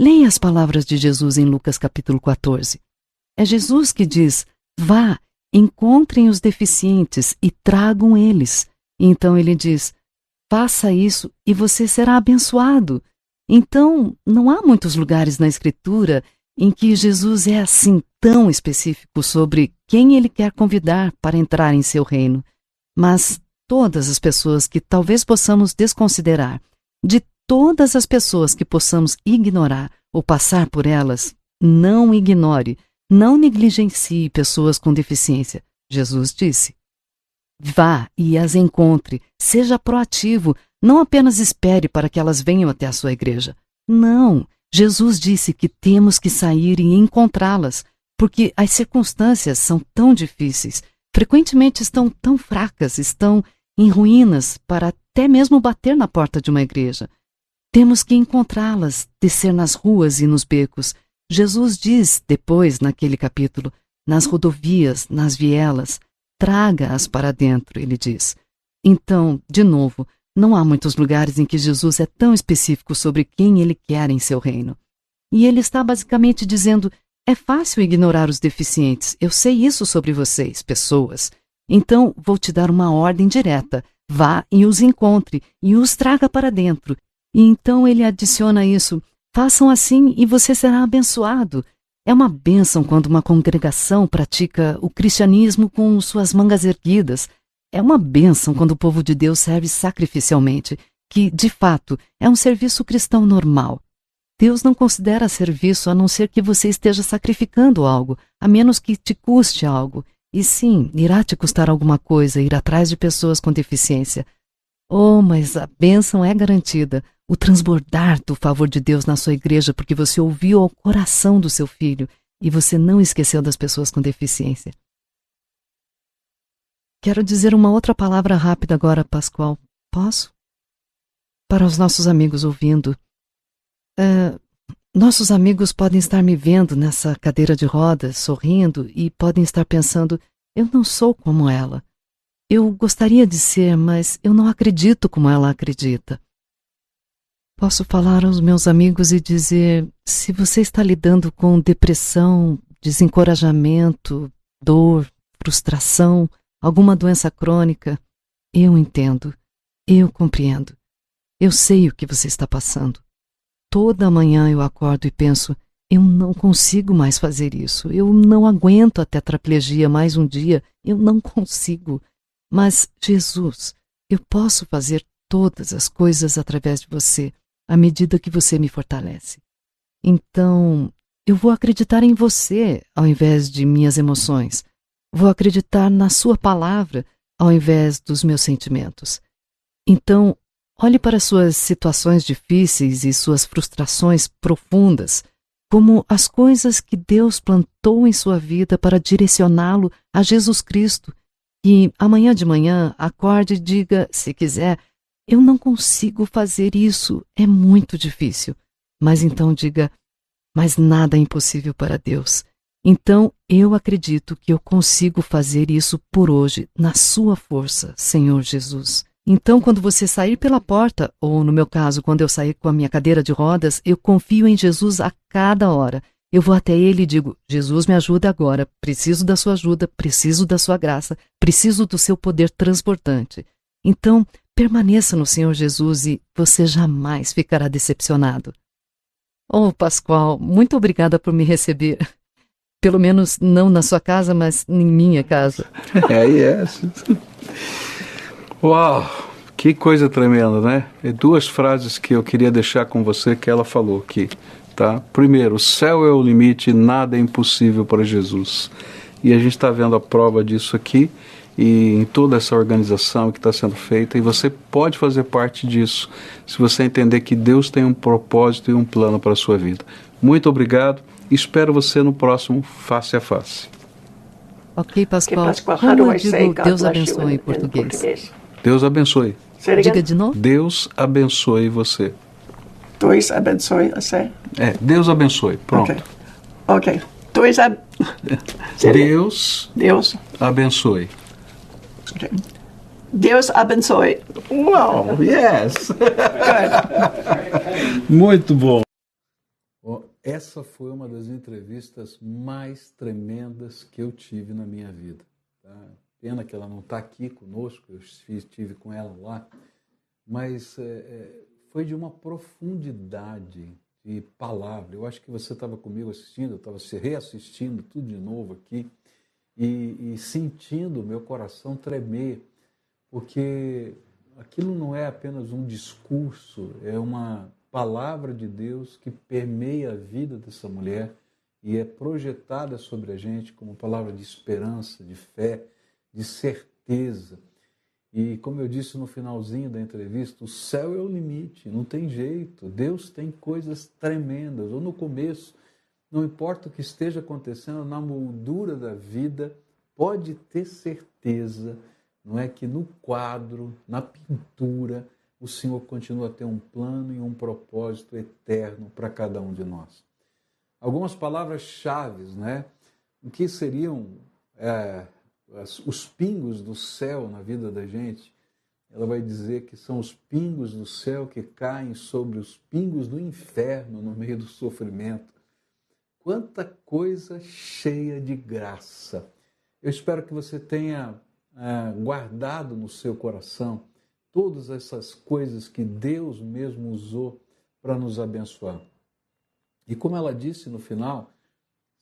Leia as palavras de Jesus em Lucas capítulo 14. É Jesus que diz: Vá, encontrem os deficientes e tragam eles. E então ele diz: Faça isso e você será abençoado. Então, não há muitos lugares na Escritura em que Jesus é assim tão específico sobre quem ele quer convidar para entrar em seu reino. Mas todas as pessoas que talvez possamos desconsiderar, de todas as pessoas que possamos ignorar ou passar por elas, não ignore, não negligencie pessoas com deficiência. Jesus disse. Vá e as encontre, seja proativo, não apenas espere para que elas venham até a sua igreja. Não, Jesus disse que temos que sair e encontrá-las, porque as circunstâncias são tão difíceis, frequentemente estão tão fracas, estão em ruínas para até mesmo bater na porta de uma igreja. Temos que encontrá-las, descer nas ruas e nos becos. Jesus diz depois, naquele capítulo, nas rodovias, nas vielas, traga-as para dentro, ele diz. Então, de novo, não há muitos lugares em que Jesus é tão específico sobre quem ele quer em seu reino. E ele está basicamente dizendo: é fácil ignorar os deficientes, eu sei isso sobre vocês, pessoas. Então vou te dar uma ordem direta: vá e os encontre e os traga para dentro e então ele adiciona isso: façam assim e você será abençoado. É uma bênção quando uma congregação pratica o cristianismo com suas mangas erguidas. É uma bênção quando o povo de Deus serve sacrificialmente, que, de fato, é um serviço cristão normal. Deus não considera serviço a não ser que você esteja sacrificando algo, a menos que te custe algo. E sim, irá te custar alguma coisa ir atrás de pessoas com deficiência. Oh, mas a bênção é garantida o transbordar do favor de Deus na sua igreja porque você ouviu ao coração do seu filho e você não esqueceu das pessoas com deficiência. Quero dizer uma outra palavra rápida agora, Pascoal. Posso? Para os nossos amigos ouvindo. Uh, nossos amigos podem estar me vendo nessa cadeira de rodas, sorrindo, e podem estar pensando: eu não sou como ela. Eu gostaria de ser, mas eu não acredito como ela acredita. Posso falar aos meus amigos e dizer: se você está lidando com depressão, desencorajamento, dor, frustração, alguma doença crônica, eu entendo, eu compreendo. Eu sei o que você está passando. Toda manhã eu acordo e penso: eu não consigo mais fazer isso. Eu não aguento a tetraplegia mais um dia. Eu não consigo. Mas, Jesus, eu posso fazer todas as coisas através de você à medida que você me fortalece. Então, eu vou acreditar em você ao invés de minhas emoções. Vou acreditar na Sua palavra ao invés dos meus sentimentos. Então, olhe para suas situações difíceis e suas frustrações profundas como as coisas que Deus plantou em sua vida para direcioná-lo a Jesus Cristo. E amanhã de manhã acorde e diga, se quiser, eu não consigo fazer isso, é muito difícil. Mas então diga: Mas nada é impossível para Deus. Então eu acredito que eu consigo fazer isso por hoje, na Sua força, Senhor Jesus. Então, quando você sair pela porta, ou no meu caso, quando eu sair com a minha cadeira de rodas, eu confio em Jesus a cada hora. Eu vou até ele e digo: Jesus, me ajuda agora. Preciso da sua ajuda, preciso da sua graça, preciso do seu poder transportante. Então, permaneça no Senhor Jesus e você jamais ficará decepcionado. Oh, Pascoal, muito obrigada por me receber. Pelo menos não na sua casa, mas em minha casa. [LAUGHS] É, yes. Uau, que coisa tremenda, né? E duas frases que eu queria deixar com você que ela falou aqui, tá? Primeiro, o céu é o limite, nada é impossível para Jesus. E a gente está vendo a prova disso aqui e em toda essa organização que está sendo feita, e você pode fazer parte disso se você entender que Deus tem um propósito e um plano para a sua vida. Muito obrigado. Espero você no próximo Face a Face. Ok, Pascoal. Pascoal, Como eu digo Deus abençoe em português? Deus abençoe. Diga de novo. Deus abençoe você. Dois abençoe, say. É, Deus abençoe. Pronto. Ok. Ok. Dois ab... [LAUGHS] Deus Deus. abençoe. Okay. Deus abençoe. Uau, yes! Muito bom. Essa foi uma das entrevistas mais tremendas que eu tive na minha vida. tá? Pena que ela não está aqui conosco, eu estive com ela lá, mas é, é, foi de uma profundidade de palavra. Eu acho que você estava comigo assistindo, eu estava se reassistindo tudo de novo aqui e, e sentindo o meu coração tremer, porque aquilo não é apenas um discurso, é uma palavra de Deus que permeia a vida dessa mulher e é projetada sobre a gente como palavra de esperança, de fé, de certeza. E como eu disse no finalzinho da entrevista, o céu é o limite, não tem jeito. Deus tem coisas tremendas. Ou no começo, não importa o que esteja acontecendo na moldura da vida, pode ter certeza, não é que no quadro, na pintura, o Senhor continua a ter um plano e um propósito eterno para cada um de nós. Algumas palavras-chave, né? O que seriam é, as- os pingos do céu na vida da gente? Ela vai dizer que são os pingos do céu que caem sobre os pingos do inferno no meio do sofrimento. Quanta coisa cheia de graça. Eu espero que você tenha ah, guardado no seu coração todas essas coisas que Deus mesmo usou para nos abençoar. E como ela disse no final,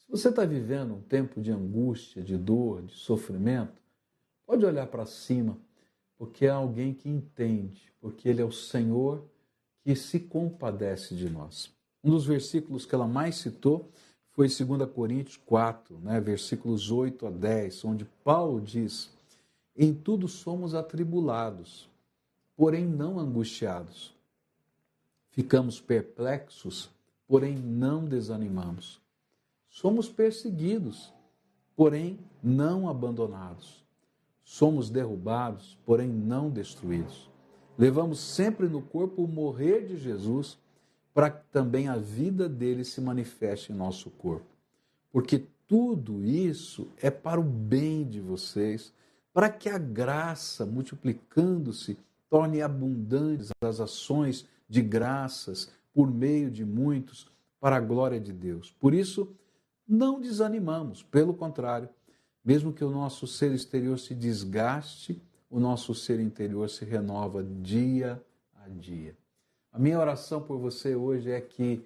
se você está vivendo um tempo de angústia, de dor, de sofrimento, pode olhar para cima, porque é alguém que entende, porque Ele é o Senhor que se compadece de nós. Um dos versículos que ela mais citou foi 2 Coríntios 4, né, versículos 8 a 10, onde Paulo diz: Em tudo somos atribulados, porém não angustiados. Ficamos perplexos, porém não desanimamos. Somos perseguidos, porém não abandonados. Somos derrubados, porém não destruídos. Levamos sempre no corpo o morrer de Jesus, para que também a vida dele se manifeste em nosso corpo. Porque tudo isso é para o bem de vocês, para que a graça, multiplicando-se, torne abundantes as ações de graças por meio de muitos, para a glória de Deus. Por isso, não desanimamos, pelo contrário, mesmo que o nosso ser exterior se desgaste, o nosso ser interior se renova dia a dia. A minha oração por você hoje é que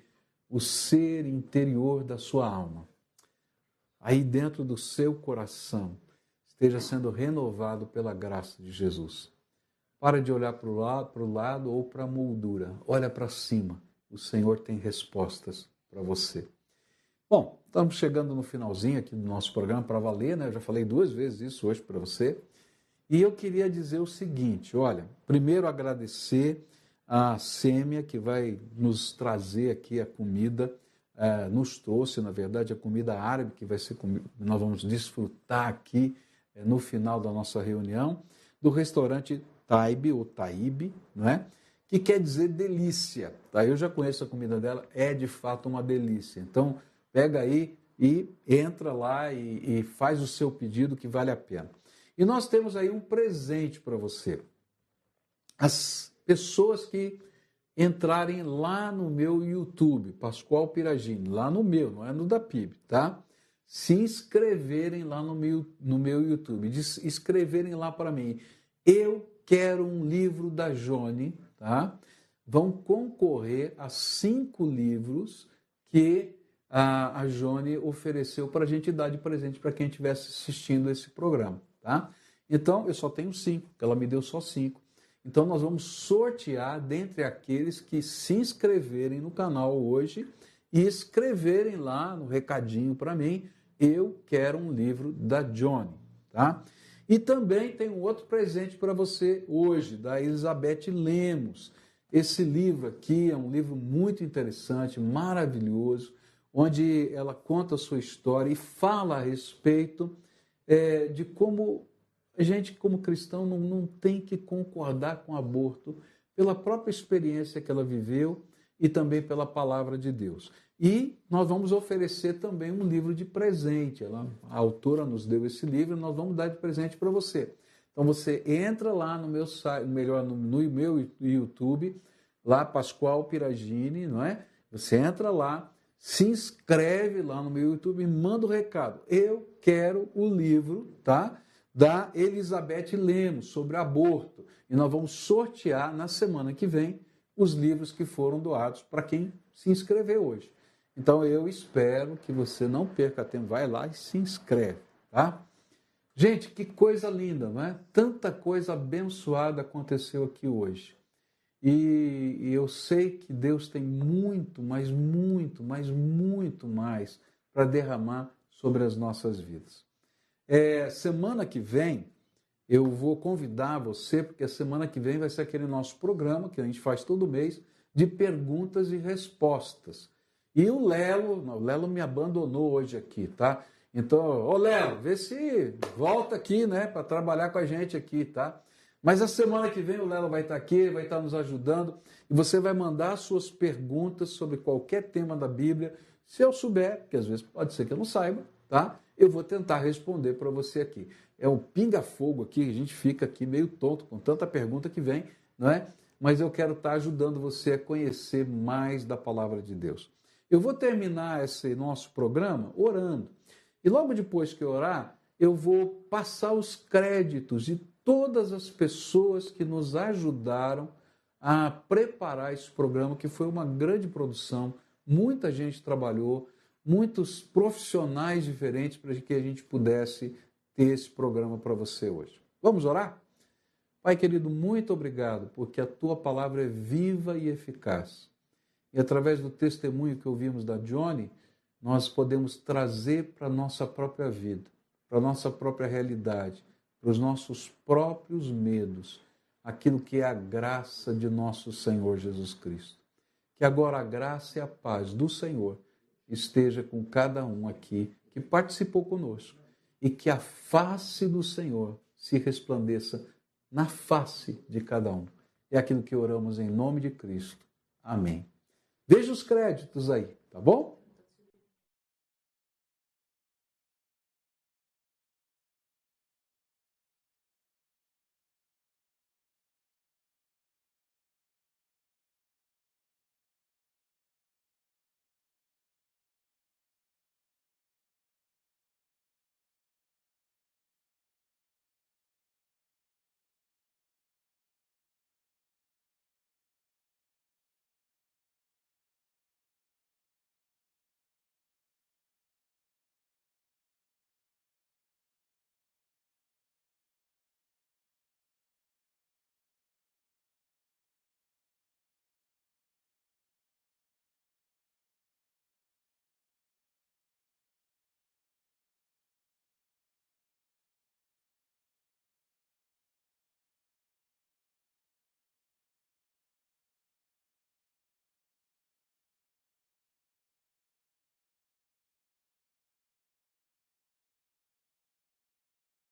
o ser interior da sua alma, aí dentro do seu coração, esteja sendo renovado pela graça de Jesus. Para de olhar para o lado, lado ou para a moldura. Olha para cima. O Senhor tem respostas para você. Bom, estamos chegando no finalzinho aqui do nosso programa para valer, né? Eu já falei duas vezes isso hoje para você. E eu queria dizer o seguinte: olha, primeiro agradecer a Sêmia, que vai nos trazer aqui a comida, eh, nos trouxe, na verdade, a comida árabe, que vai ser comi- nós vamos desfrutar aqui eh, no final da nossa reunião, do restaurante Taibe, ou Taíbe, não é? que quer dizer delícia. Tá? Eu já conheço a comida dela, é de fato uma delícia. Então, pega aí e entra lá e, e faz o seu pedido que vale a pena. E nós temos aí um presente para você. as pessoas que entrarem lá no meu YouTube, Pascoal Piragini, lá no meu, não é no da PIB, tá? Se inscreverem lá no meu, no meu YouTube, escreverem lá para mim, eu quero um livro da Jone, tá? Vão concorrer a cinco livros que a, a ofereceu para a gente dar de presente para quem estivesse assistindo esse programa, tá? Então, eu só tenho cinco, ela me deu só cinco. Então, nós vamos sortear dentre aqueles que se inscreverem no canal hoje e escreverem lá no recadinho para mim, eu quero um livro da Johnny, tá? E também tem um outro presente para você hoje, da Elizabeth Lemos. Esse livro aqui é um livro muito interessante, maravilhoso, onde ela conta a sua história e fala a respeito é, de como a gente, como cristão, não, não tem que concordar com aborto pela própria experiência que ela viveu e também pela palavra de Deus. E nós vamos oferecer também um livro de presente. Ela, a autora nos deu esse livro e nós vamos dar de presente para você. Então você entra lá no meu site, melhor no, no meu YouTube, lá Pascoal Piragini, não é? Você entra lá, se inscreve lá no meu YouTube e manda o um recado. Eu quero o livro, tá? Da Elizabeth Lemos sobre aborto. E nós vamos sortear na semana que vem os livros que foram doados para quem se inscreveu hoje. Então eu espero que você não perca tempo, vai lá e se inscreve, tá? Gente, que coisa linda, não é? Tanta coisa abençoada aconteceu aqui hoje. E, eu sei que Deus tem muito, mas muito, mas muito mais para derramar sobre as nossas vidas. É, semana que vem, eu vou convidar você, porque a semana que vem vai ser aquele nosso programa que a gente faz todo mês de perguntas e respostas. E o Lelo, o Lelo me abandonou hoje aqui, tá? Então, ô Lelo, vê se volta aqui, né, para trabalhar com a gente aqui, tá? Mas a semana que vem o Lelo vai estar aqui, vai estar nos ajudando e você vai mandar suas perguntas sobre qualquer tema da Bíblia. Se eu souber, que às vezes pode ser que eu não saiba, tá? Eu vou tentar responder para você aqui. É um pinga-fogo aqui, a gente fica aqui meio tonto com tanta pergunta que vem, não é? Mas eu quero estar ajudando você a conhecer mais da palavra de Deus. Eu vou terminar esse nosso programa orando. E logo depois que eu orar, eu vou passar os créditos de todas as pessoas que nos ajudaram a preparar esse programa, que foi uma grande produção. Muita gente trabalhou, muitos profissionais diferentes para que a gente pudesse ter esse programa para você hoje. Vamos orar? Pai querido, muito obrigado, porque a tua palavra é viva e eficaz. E através do testemunho que ouvimos da Johnny, nós podemos trazer para a nossa própria vida, para a nossa própria realidade, para os nossos próprios medos, aquilo que é a graça de nosso Senhor Jesus Cristo. Que agora a graça e a paz do Senhor esteja com cada um aqui que participou conosco e que a face do Senhor se resplandeça na face de cada um. É aquilo que oramos em nome de Cristo. Amém. Veja os créditos aí, tá bom?